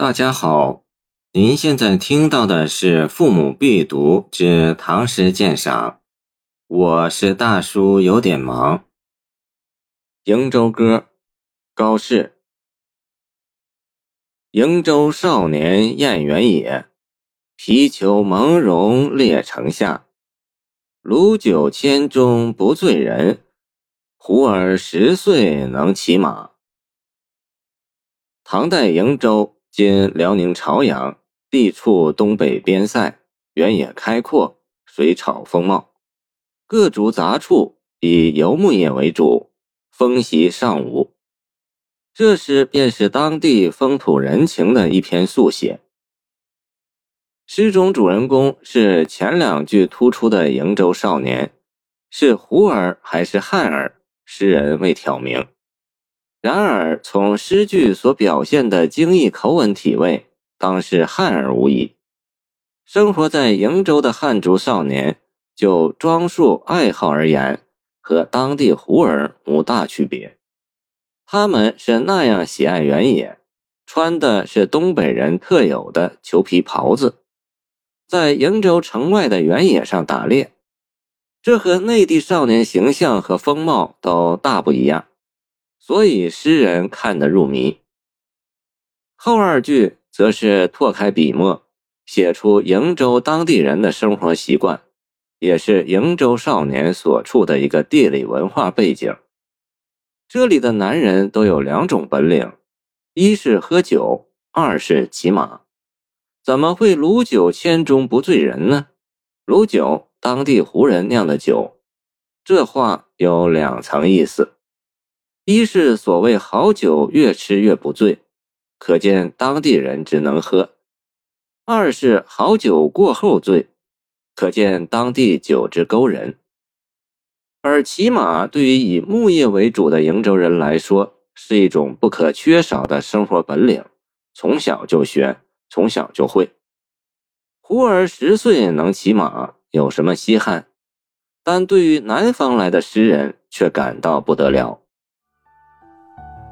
大家好，您现在听到的是《父母必读之唐诗鉴赏》，我是大叔，有点忙。《瀛洲歌》，高适。瀛洲少年燕园野，皮裘蒙茸列城下。鲁酒千钟不醉人，胡儿十岁能骑马。唐代瀛州。今辽宁朝阳地处东北边塞，原野开阔，水草丰茂，各族杂处以游牧业为主，风习尚武。这诗便是当地风土人情的一篇速写。诗中主人公是前两句突出的瀛州少年，是胡儿还是汉儿？诗人未挑明。然而，从诗句所表现的精义口吻体味，当是汉儿无疑。生活在瀛州的汉族少年，就装束爱好而言，和当地胡儿无大区别。他们是那样喜爱原野，穿的是东北人特有的裘皮袍子，在瀛州城外的原野上打猎，这和内地少年形象和风貌都大不一样。所以诗人看得入迷。后二句则是拓开笔墨，写出瀛州当地人的生活习惯，也是瀛州少年所处的一个地理文化背景。这里的男人都有两种本领：一是喝酒，二是骑马。怎么会鲁酒千钟不醉人呢？鲁酒，当地胡人酿的酒。这话有两层意思。一是所谓好酒越吃越不醉，可见当地人只能喝；二是好酒过后醉，可见当地酒之勾人。而骑马对于以牧业为主的瀛州人来说，是一种不可缺少的生活本领，从小就学，从小就会。胡儿十岁能骑马，有什么稀罕？但对于南方来的诗人，却感到不得了。